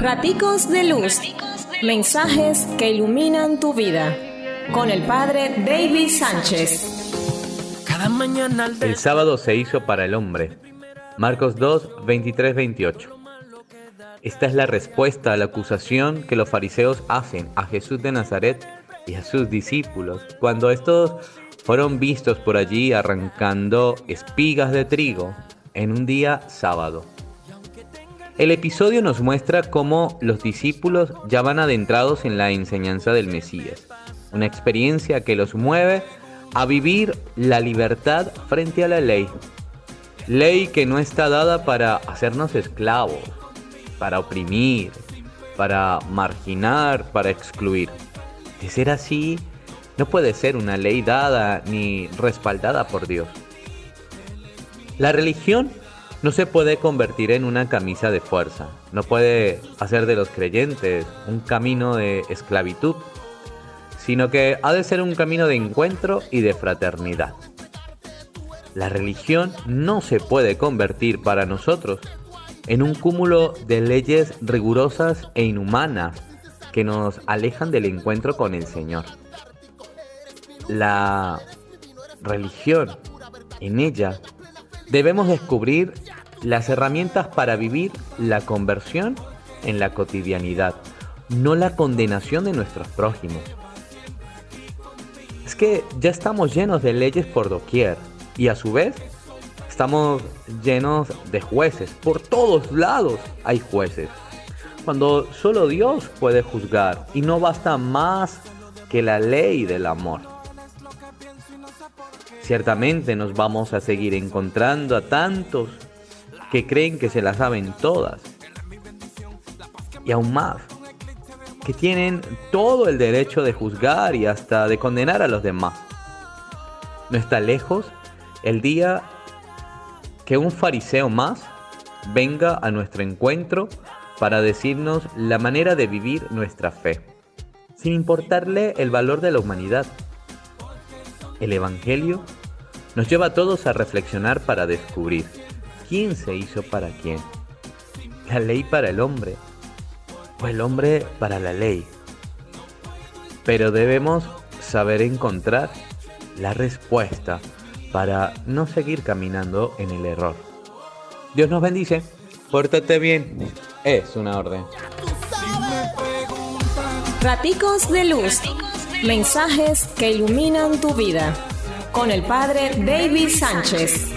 Raticos de Luz. Mensajes que iluminan tu vida. Con el Padre David Sánchez. Cada mañana El sábado se hizo para el hombre. Marcos 2, 23, 28. Esta es la respuesta a la acusación que los fariseos hacen a Jesús de Nazaret y a sus discípulos cuando estos fueron vistos por allí arrancando espigas de trigo en un día sábado. El episodio nos muestra cómo los discípulos ya van adentrados en la enseñanza del Mesías, una experiencia que los mueve a vivir la libertad frente a la ley. Ley que no está dada para hacernos esclavos, para oprimir, para marginar, para excluir. De ser así, no puede ser una ley dada ni respaldada por Dios. La religión no se puede convertir en una camisa de fuerza, no puede hacer de los creyentes un camino de esclavitud, sino que ha de ser un camino de encuentro y de fraternidad. La religión no se puede convertir para nosotros en un cúmulo de leyes rigurosas e inhumanas que nos alejan del encuentro con el Señor. La religión, en ella, debemos descubrir las herramientas para vivir la conversión en la cotidianidad, no la condenación de nuestros prójimos. Es que ya estamos llenos de leyes por doquier y a su vez estamos llenos de jueces. Por todos lados hay jueces. Cuando solo Dios puede juzgar y no basta más que la ley del amor. Ciertamente nos vamos a seguir encontrando a tantos que creen que se las saben todas. Y aún más, que tienen todo el derecho de juzgar y hasta de condenar a los demás. No está lejos el día que un fariseo más venga a nuestro encuentro para decirnos la manera de vivir nuestra fe, sin importarle el valor de la humanidad. El Evangelio nos lleva a todos a reflexionar para descubrir quién se hizo para quién. La ley para el hombre o el hombre para la ley. Pero debemos saber encontrar la respuesta para no seguir caminando en el error. Dios nos bendice. Pórtate bien. Es una orden. Raticos de Luz. Mensajes que iluminan tu vida. Con el Padre David Sánchez.